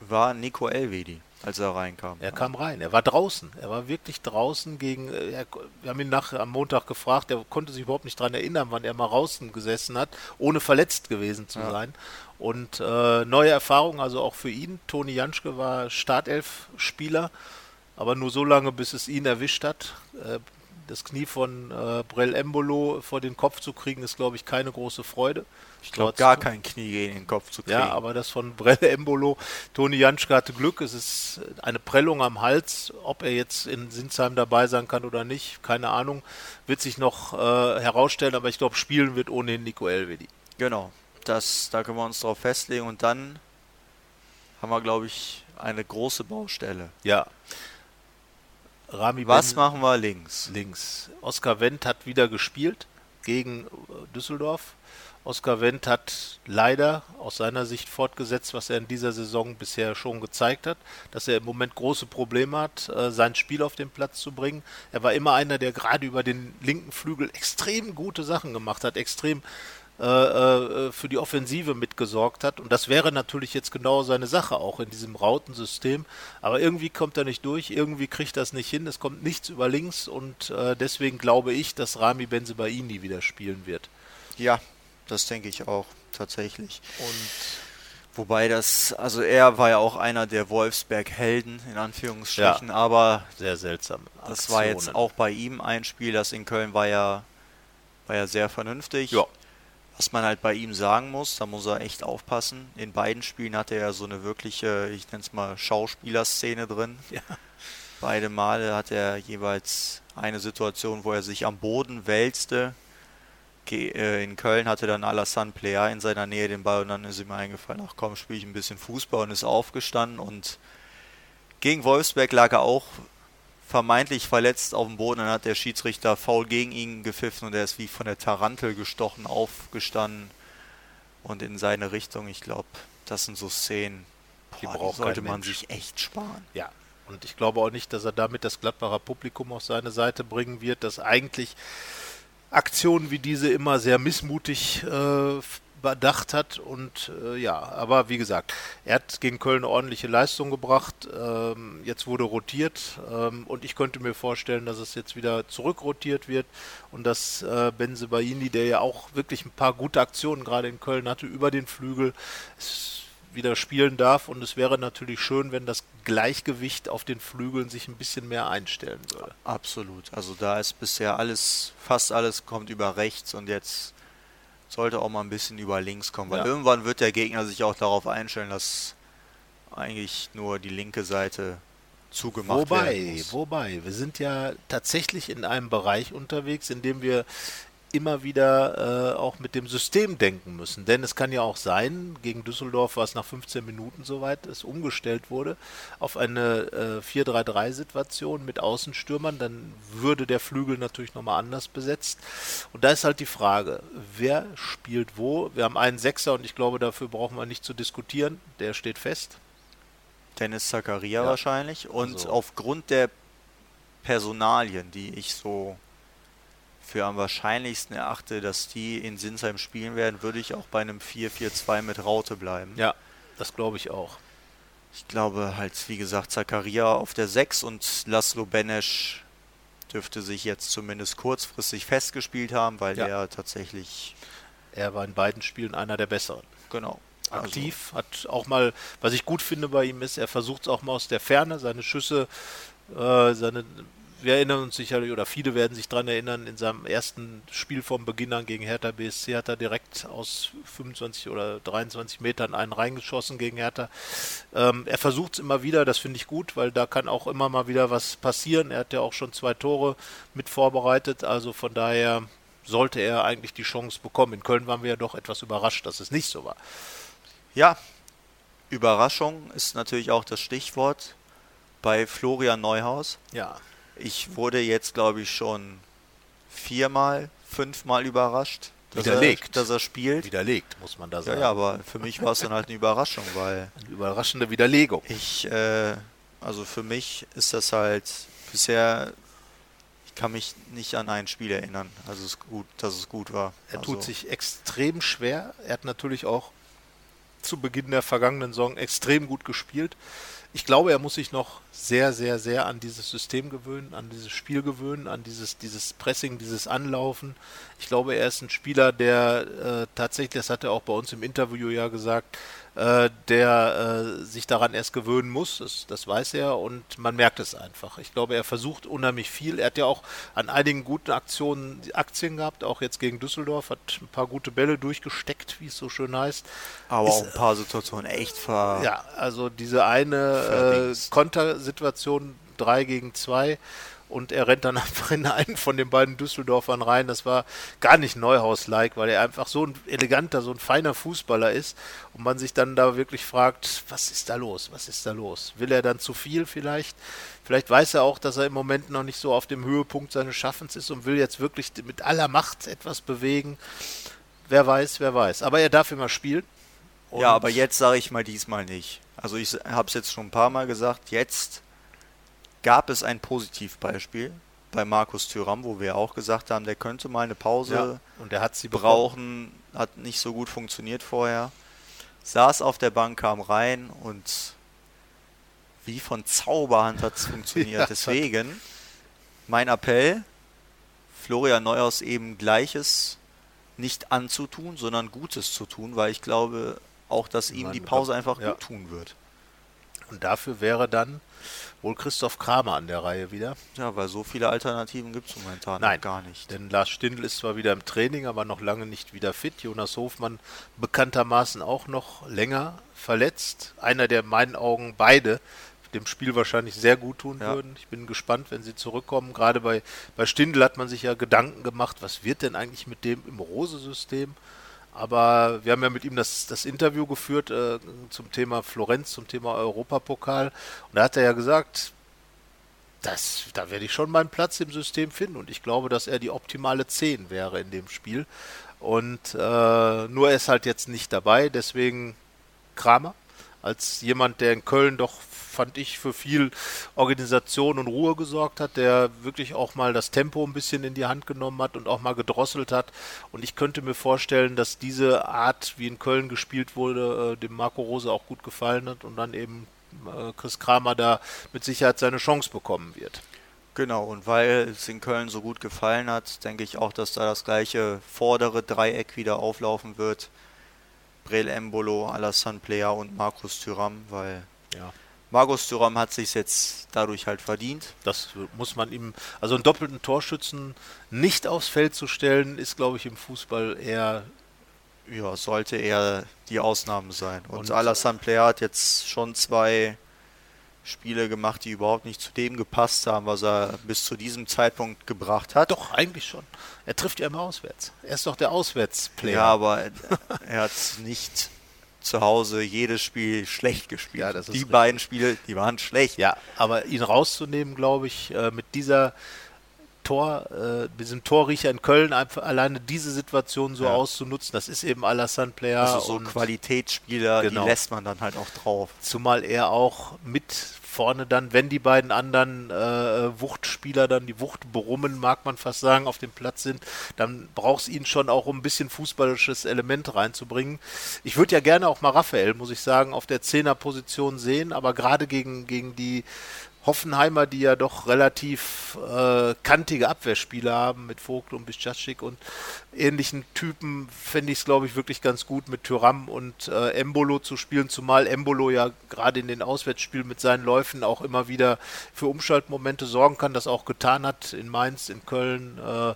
war Nico Elvedi, als er reinkam. Er kam rein, er war draußen, er war wirklich draußen gegen, äh, er, wir haben ihn nach, am Montag gefragt, er konnte sich überhaupt nicht daran erinnern, wann er mal draußen gesessen hat, ohne verletzt gewesen zu Ja. sein. Und äh, neue Erfahrung, also auch für ihn. Toni Janschke war Startelf-Spieler, aber nur so lange, bis es ihn erwischt hat. Äh, das Knie von äh, Brell Embolo vor den Kopf zu kriegen, ist, glaube ich, keine große Freude. Ich glaube, gar kein Knie gegen den Kopf zu kriegen. Ja, aber das von Brelle Embolo, Toni Janschke hatte Glück, es ist eine Prellung am Hals. Ob er jetzt in Sinsheim dabei sein kann oder nicht, keine Ahnung, wird sich noch äh, herausstellen, aber ich glaube, spielen wird ohnehin Nico Elvedi. Genau. Das, da können wir uns drauf festlegen und dann haben wir, glaube ich, eine große Baustelle. Ja. Rami Was Ben- machen wir links? links. Oskar Wendt hat wieder gespielt gegen äh, Düsseldorf. Oskar Wendt hat leider aus seiner Sicht fortgesetzt, was er in dieser Saison bisher schon gezeigt hat, dass er im Moment große Probleme hat, äh, sein Spiel auf den Platz zu bringen. Er war immer einer, der gerade über den linken Flügel extrem gute Sachen gemacht hat, extrem äh, äh, für die Offensive mitgesorgt hat. Und das wäre natürlich jetzt genau seine Sache auch in diesem Rautensystem. Aber irgendwie kommt er nicht durch, irgendwie kriegt es nicht hin, es kommt nichts über links und deswegen glaube ich, dass Rami Benzebaini wieder spielen wird. Ja, das denke ich auch, tatsächlich. Und Wobei das, also er war ja auch einer der Wolfsberg-Helden, in Anführungsstrichen, aber sehr seltsam. das war jetzt auch bei ihm ein Spiel, das in Köln war ja, war ja sehr vernünftig. Ja. Was man halt bei ihm sagen muss, da muss er echt aufpassen. In beiden Spielen hatte er so eine wirkliche, ich nenne es mal Schauspielerszene drin. Ja. Beide Male hat er jeweils eine Situation, wo er sich am Boden wälzte. Äh, in Köln hatte dann Alassane Plea in seiner Nähe den Ball und dann ist ihm eingefallen, ach komm, spiele ich ein bisschen Fußball und ist aufgestanden und gegen Wolfsberg lag er auch vermeintlich verletzt auf dem Boden. Dann hat der Schiedsrichter faul gegen ihn gepfiffen und er ist wie von der Tarantel gestochen aufgestanden und in seine Richtung. Ich glaube, das sind so Szenen, Die boah, braucht sollte man Mensch. sich echt sparen. Ja, und ich glaube auch nicht, dass er damit das Gladbacher Publikum auf seine Seite bringen wird, dass eigentlich Aktionen wie diese immer sehr missmutig äh, bedacht hat. Und äh, ja, aber wie gesagt, er hat gegen Köln eine ordentliche Leistung gebracht. Ähm, jetzt wurde rotiert ähm, und ich könnte mir vorstellen, dass es jetzt wieder zurückrotiert wird und dass äh, Benzebaini, der ja auch wirklich ein paar gute Aktionen gerade in Köln hatte, über den Flügel es wieder spielen darf. Und es wäre natürlich schön, wenn das Gleichgewicht auf den Flügeln sich ein bisschen mehr einstellen würde. Absolut. Also da ist bisher alles, fast alles kommt über rechts und jetzt sollte auch mal ein bisschen über links kommen, weil Ja. irgendwann wird der Gegner sich auch darauf einstellen, dass eigentlich nur die linke Seite zugemacht werden Wobei, wobei, wir sind ja tatsächlich in einem Bereich unterwegs, in dem wir immer wieder äh, auch mit dem System denken müssen. Denn es kann ja auch sein, gegen Düsseldorf war es nach 15 Minuten soweit, es umgestellt wurde auf eine äh, 4-3-3-Situation mit Außenstürmern, dann würde der Flügel natürlich nochmal anders besetzt. Und da ist halt die Frage, wer spielt wo? Wir haben einen Sechser und ich glaube, dafür brauchen wir nicht zu diskutieren. Der steht fest. Dennis Zakaria ja. wahrscheinlich. Und Also- aufgrund der Personalien, die ich so für am wahrscheinlichsten erachte, dass die in Sinsheim spielen werden, würde ich auch bei einem 4-4-2 mit Raute bleiben. Ja, das glaube ich auch. Ich glaube halt, wie gesagt, Zakaria auf der 6 und Laszlo Benesch dürfte sich jetzt zumindest kurzfristig festgespielt haben, weil Ja. der tatsächlich, Er war in beiden Spielen einer der besseren. genau, also aktiv, hat auch mal, was ich gut finde bei ihm ist, er versucht es auch mal aus der Ferne, seine Schüsse, äh, seine, wir erinnern uns sicherlich, oder viele werden sich daran erinnern, in seinem ersten Spiel vom Beginn an gegen Hertha BSC hat er direkt aus 25 oder 23 Metern einen reingeschossen gegen Hertha. Ähm, er versucht es immer wieder, das finde ich gut, weil da kann auch immer mal wieder was passieren. Er hat ja auch schon zwei Tore mit vorbereitet, also von daher sollte er eigentlich die Chance bekommen. In Köln waren wir ja doch etwas überrascht, dass es nicht so war. Ja, Überraschung ist natürlich auch das Stichwort bei Florian Neuhaus. Ja, Ich wurde jetzt, glaube ich, schon viermal, fünfmal überrascht, dass, er, Widerlegt. dass er spielt. widerlegt, muss man da Ja, sagen. ja, aber für mich war es dann halt eine Überraschung, weil Eine überraschende Widerlegung. ich, äh, also für mich ist das halt bisher, ich kann mich nicht an ein Spiel erinnern, also es gut, dass es gut war. Er also, tut sich extrem schwer. Er hat natürlich auch zu Beginn der vergangenen Saison extrem gut gespielt. Ich glaube, er muss sich noch sehr, sehr, sehr an dieses System gewöhnen, an dieses Spiel gewöhnen, an dieses, dieses Pressing, dieses Anlaufen. Ich glaube, er ist ein Spieler, der äh, tatsächlich, das hat er auch bei uns im Interview ja gesagt, äh, der äh, sich daran erst gewöhnen muss. Das, das weiß er und man merkt es einfach. Ich glaube, er versucht unheimlich viel. Er hat ja auch an einigen guten Aktionen Aktien gehabt, auch jetzt gegen Düsseldorf, hat ein paar gute Bälle durchgesteckt, wie es so schön heißt. aber ist- auch ein paar Situationen echt ver... Ja, also diese eine äh. Kontersituation 3 gegen 2 und er rennt dann einfach in einen von den beiden Düsseldorfern rein. Das war gar nicht Neuhaus-like, weil er einfach so ein eleganter, so ein feiner Fußballer ist und man sich dann da wirklich fragt, was ist da los? Was ist da los? Will er dann zu viel vielleicht? Vielleicht weiß er auch, dass er im Moment noch nicht so auf dem Höhepunkt seines Schaffens ist und will jetzt wirklich mit aller Macht etwas bewegen. Wer weiß, wer weiß. Aber er darf immer spielen. Ja, aber jetzt sage ich mal diesmal nicht. Also ich habe es jetzt schon ein paar Mal gesagt, jetzt gab es ein Positivbeispiel bei Markus Thüram, wo wir auch gesagt haben, der könnte mal eine Pause Ja, und er hat sie bekommen. brauchen, hat nicht so gut funktioniert vorher. Saß auf der Bank, kam rein und wie von Zauberhand hat es funktioniert. Ja, Deswegen mein Appell, Florian Neuhaus eben Gleiches nicht anzutun, sondern Gutes zu tun, weil ich glaube auch, dass ihm die Pause einfach ja. gut tun wird. Und dafür wäre dann wohl Christoph Kramer an der Reihe wieder. Ja, weil so viele Alternativen gibt es momentan Nein. gar nicht. Denn Lars Stindl ist zwar wieder im Training, aber noch lange nicht wieder fit. Jonas Hofmann bekanntermaßen auch noch länger verletzt. Einer, der in meinen Augen beide dem Spiel wahrscheinlich sehr gut tun Ja. würden. Ich bin gespannt, wenn sie zurückkommen. Gerade bei, bei Stindl hat man sich ja Gedanken gemacht, was wird denn eigentlich mit dem im Rose-System? Aber wir haben ja mit ihm das, das Interview geführt äh, zum Thema Florenz, zum Thema Europapokal. Und da hat er ja gesagt, das, da werde ich schon meinen Platz im System finden. Und ich glaube, dass er die optimale 10 wäre in dem Spiel. Und äh, nur er ist halt jetzt nicht dabei. Deswegen Kramer als jemand, der in Köln doch, fand ich, für viel Organisation und Ruhe gesorgt hat, der wirklich auch mal das Tempo ein bisschen in die Hand genommen hat und auch mal gedrosselt hat. Und ich könnte mir vorstellen, dass diese Art, wie in Köln gespielt wurde, äh, dem Marco Rose auch gut gefallen hat und dann eben äh, Chris Kramer da mit Sicherheit seine Chance bekommen wird. Genau, und weil es in Köln so gut gefallen hat, denke ich auch, dass da das gleiche vordere Dreieck wieder auflaufen wird. Brel Embolo, Alassane Plea und Markus Thüram, weil Ja. Markus Thüram hat sich jetzt dadurch halt verdient. Das muss man ihm, also einen doppelten Torschützen nicht aufs Feld zu stellen, ist, glaube ich, im Fußball eher Ja, sollte eher die Ausnahme sein. Und, Und- Alassane Plea hat jetzt schon zwei Spiele gemacht, die überhaupt nicht zu dem gepasst haben, was er bis zu diesem Zeitpunkt gebracht hat. Doch, eigentlich schon. Er trifft ja immer auswärts. Er ist doch der Auswärtsplayer. Ja, aber er hat nicht zu Hause jedes Spiel schlecht gespielt. Ja, die richtig. beiden Spiele, die waren schlecht. Ja, aber ihn rauszunehmen, glaube ich, äh, mit dieser Tor, äh, mit diesem Torriecher in Köln, einfach alleine diese Situation so Ja. auszunutzen, das ist eben Alassane Player. Also so Qualitätsspieler, Genau. die lässt man dann halt auch drauf. Zumal er auch mit vorne dann, wenn die beiden anderen äh, Wuchtspieler dann die Wucht berummen, mag man fast sagen, auf dem Platz sind, dann brauchst ihn schon auch, um ein bisschen fußballisches Element reinzubringen. Ich würde ja gerne auch mal Raphael, muss ich sagen, auf der Zehnerposition sehen, aber gerade gegen, gegen die Hoffenheimer, die ja doch relativ äh, kantige Abwehrspieler haben mit Vogt und Bischatschik und ähnlichen Typen, fände ich es, glaube ich, wirklich ganz gut mit Tyram und äh, Embolo zu spielen, zumal Embolo ja gerade in den Auswärtsspielen mit seinen Läufen auch immer wieder für Umschaltmomente sorgen kann, das auch getan hat in Mainz, in Köln, äh,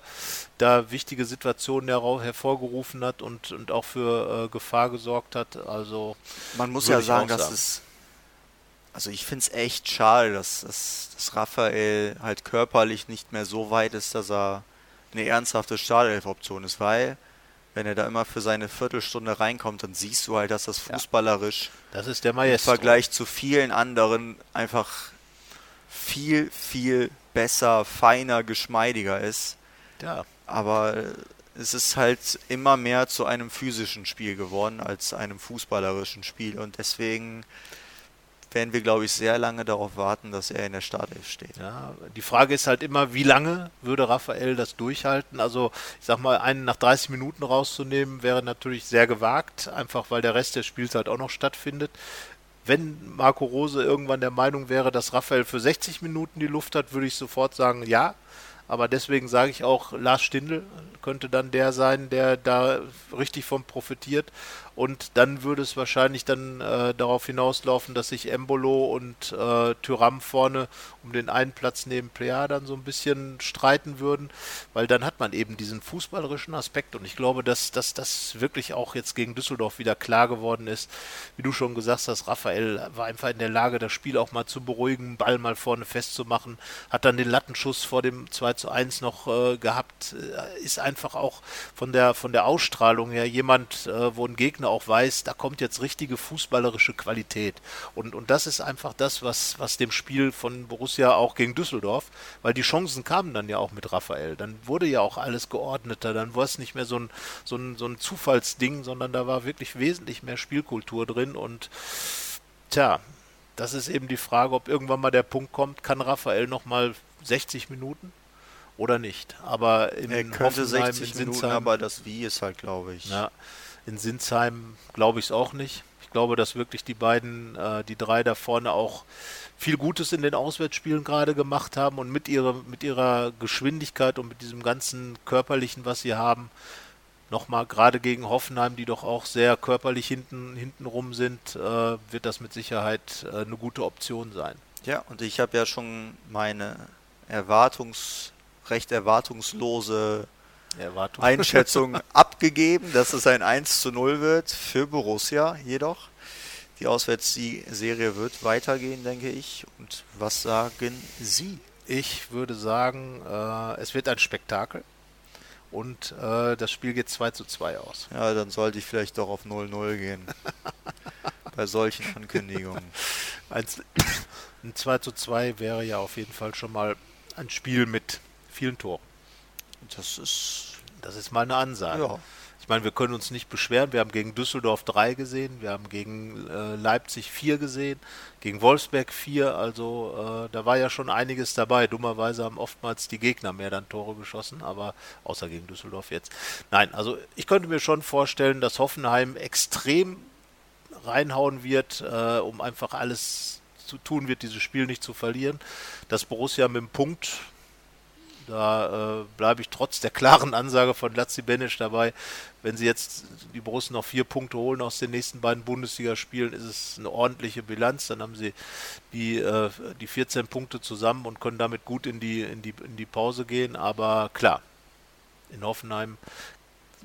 da wichtige Situationen hervorgerufen hat und, und auch für äh, Gefahr gesorgt hat. Also Man muss ja sagen, auch dass sagen. es. Also ich finde es echt schade, dass, dass, dass Raphael halt körperlich nicht mehr so weit ist, dass er eine ernsthafte Startelf-Option ist, weil wenn er da immer für seine Viertelstunde reinkommt, dann siehst du halt, dass das fußballerisch das ist der im. Vergleich zu vielen anderen einfach viel, viel besser, feiner, geschmeidiger ist. Ja, Aber äh, es ist halt immer mehr zu einem physischen Spiel geworden als einem fußballerischen Spiel. Und deswegen werden wir, glaube ich, sehr lange darauf warten, dass er in der Startelf steht. Ja, die Frage ist halt immer, wie lange würde Raphael das durchhalten? Also, ich sag mal, einen nach 30 Minuten rauszunehmen, wäre natürlich sehr gewagt, einfach weil der Rest des Spiels halt auch noch stattfindet. Wenn Marco Rose irgendwann der Meinung wäre, dass Raphael für 60 Minuten die Luft hat, würde ich sofort sagen, ja. Aber deswegen sage ich auch, Lars Stindl könnte dann der sein, der da richtig von profitiert. Und dann würde es wahrscheinlich dann äh, darauf hinauslaufen, dass sich Embolo und äh, Tyram vorne um den einen Platz neben Plea dann so ein bisschen streiten würden, weil dann hat man eben diesen fußballerischen Aspekt. Und ich glaube, dass, dass das wirklich auch jetzt gegen Düsseldorf wieder klar geworden ist. Wie du schon gesagt hast, Raphael war einfach in der Lage, das Spiel auch mal zu beruhigen, Ball mal vorne festzumachen, hat dann den Lattenschuss vor dem 2 zu 1 noch äh, gehabt, äh, ist einfach auch von der, von der Ausstrahlung her jemand, äh, wo ein Gegner auch weiß, da kommt jetzt richtige fußballerische Qualität. Und, und das ist einfach das, was, was dem Spiel von Borussia auch gegen Düsseldorf, weil die Chancen kamen dann ja auch mit Raphael. Dann wurde ja auch alles geordneter, dann war es nicht mehr so ein, so ein, so ein Zufallsding, sondern da war wirklich wesentlich mehr Spielkultur drin und tja, das ist eben die Frage, ob irgendwann mal der Punkt kommt, kann Raphael nochmal 60 Minuten oder nicht. Aber in Er könnte Hoffenheim, 60 in Minuten, aber das Wie ist halt, glaube ich. ja, in Sinsheim glaube ich es auch nicht. Ich glaube, dass wirklich die beiden, äh, die drei da vorne auch viel Gutes in den Auswärtsspielen gerade gemacht haben und mit ihrer, mit ihrer Geschwindigkeit und mit diesem ganzen körperlichen, was sie haben, nochmal gerade gegen Hoffenheim, die doch auch sehr körperlich hinten, hinten rum sind, äh, wird das mit Sicherheit äh, eine gute Option sein. Ja, und ich habe ja schon meine Erwartungs, recht erwartungslose Erwartung. Einschätzung abgegeben, dass es ein 1 zu 0 wird für Borussia jedoch. Die Auswärtsserie wird weitergehen, denke ich. Und was sagen Sie? Ich würde sagen, äh, es wird ein Spektakel und äh, das Spiel geht 2 zu 2 aus. Ja, dann sollte ich vielleicht doch auf 0-0 gehen. Bei solchen Ankündigungen. Ein, ein 2 zu 2 wäre ja auf jeden Fall schon mal ein Spiel mit vielen Toren. Das ist. Das ist mal eine Ansage. Ja. Ich meine, wir können uns nicht beschweren. Wir haben gegen Düsseldorf 3 gesehen, wir haben gegen äh, Leipzig 4 gesehen, gegen Wolfsberg 4. Also äh, da war ja schon einiges dabei. Dummerweise haben oftmals die Gegner mehr dann Tore geschossen, aber außer gegen Düsseldorf jetzt. Nein, also ich könnte mir schon vorstellen, dass Hoffenheim extrem reinhauen wird, äh, um einfach alles zu tun wird, dieses Spiel nicht zu verlieren. Dass Borussia mit dem Punkt da äh, bleibe ich trotz der klaren Ansage von Lazzi Benisch dabei. Wenn sie jetzt die Borussen noch vier Punkte holen aus den nächsten beiden Bundesligaspielen, ist es eine ordentliche Bilanz. Dann haben sie die, äh, die 14 Punkte zusammen und können damit gut in die, in, die, in die Pause gehen. Aber klar, in Hoffenheim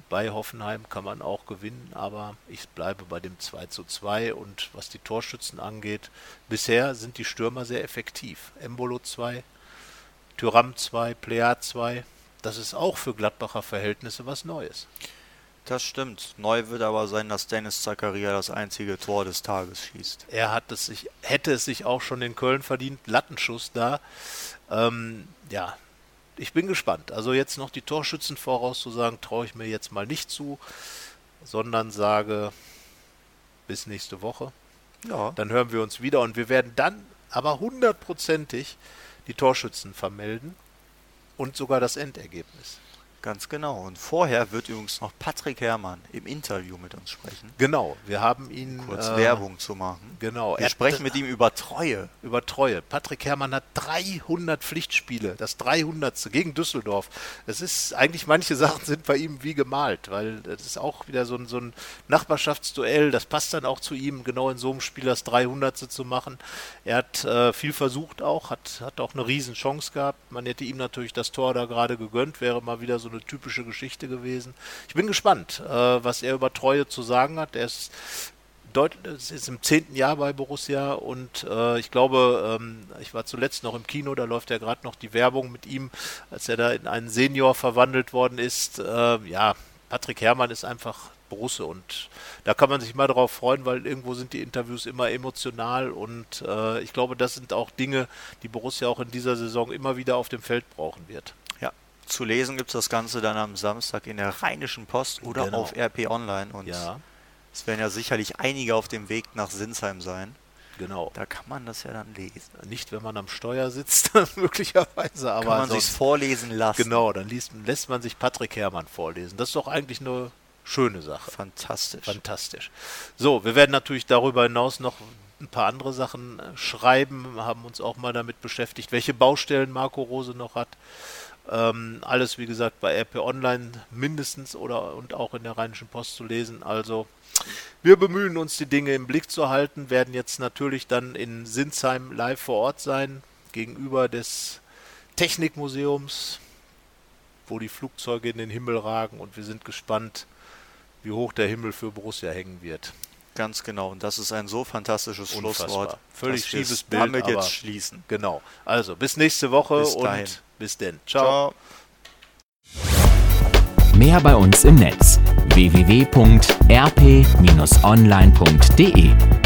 bei Hoffenheim kann man auch gewinnen, aber ich bleibe bei dem 2 zu 2 und was die Torschützen angeht, bisher sind die Stürmer sehr effektiv. Embolo 2, Tyram 2, Plea 2, das ist auch für Gladbacher Verhältnisse was Neues. Das stimmt. Neu wird aber sein, dass Dennis Zakaria das einzige Tor des Tages schießt. Er hat es sich, hätte es sich auch schon in Köln verdient. Lattenschuss da. Ähm, ja, ich bin gespannt. Also jetzt noch die Torschützen vorauszusagen, traue ich mir jetzt mal nicht zu, sondern sage bis nächste Woche. Ja. Dann hören wir uns wieder und wir werden dann aber hundertprozentig die Torschützen vermelden und sogar das Endergebnis. Ganz genau. Und vorher wird übrigens noch Patrick Herrmann im Interview mit uns sprechen. Genau, wir haben ihn. Kurz äh, Werbung zu machen. Genau. Wir sprechen mit ihm über Treue. Über Treue. Patrick Herrmann hat 300 Pflichtspiele, das 300. gegen Düsseldorf. Das ist eigentlich, manche Sachen sind bei ihm wie gemalt, weil das ist auch wieder so ein, so ein Nachbarschaftsduell. Das passt dann auch zu ihm, genau in so einem Spiel das 300. zu machen. Er hat äh, viel versucht auch, hat, hat auch eine Riesenchance gehabt. Man hätte ihm natürlich das Tor da gerade gegönnt, wäre mal wieder so eine typische Geschichte gewesen. Ich bin gespannt, äh, was er über Treue zu sagen hat. Er ist ist im zehnten Jahr bei Borussia und äh, ich glaube, ähm, ich war zuletzt noch im Kino, da läuft ja gerade noch die Werbung mit ihm, als er da in einen Senior verwandelt worden ist. Äh, ja, Patrick Herrmann ist einfach Borusse und da kann man sich mal darauf freuen, weil irgendwo sind die Interviews immer emotional und äh, ich glaube, das sind auch Dinge, die Borussia auch in dieser Saison immer wieder auf dem Feld brauchen wird. Zu lesen gibt es das Ganze dann am Samstag in der Rheinischen Post oder genau. auf RP Online. Und ja. es werden ja sicherlich einige auf dem Weg nach Sinsheim sein. Genau. Da kann man das ja dann lesen. Nicht, wenn man am Steuer sitzt, möglicherweise, aber. Kann man sich vorlesen lassen. Genau, dann liest, lässt man sich Patrick Herrmann vorlesen. Das ist doch eigentlich eine schöne Sache. Fantastisch. Fantastisch. So, wir werden natürlich darüber hinaus noch ein paar andere Sachen äh, schreiben, haben uns auch mal damit beschäftigt, welche Baustellen Marco Rose noch hat. Ähm, alles, wie gesagt, bei RP Online mindestens oder und auch in der Rheinischen Post zu lesen. Also wir bemühen uns, die Dinge im Blick zu halten, werden jetzt natürlich dann in Sinsheim live vor Ort sein, gegenüber des Technikmuseums, wo die Flugzeuge in den Himmel ragen und wir sind gespannt, wie hoch der Himmel für Borussia hängen wird. Ganz genau. Und das ist ein so fantastisches Unfassbar. Schlusswort. Völlig schiefes Bild. Damit jetzt schließen. Genau. Also bis nächste Woche bis und bis denn. Ciao. Ciao. Mehr bei uns im Netz www.rp-online.de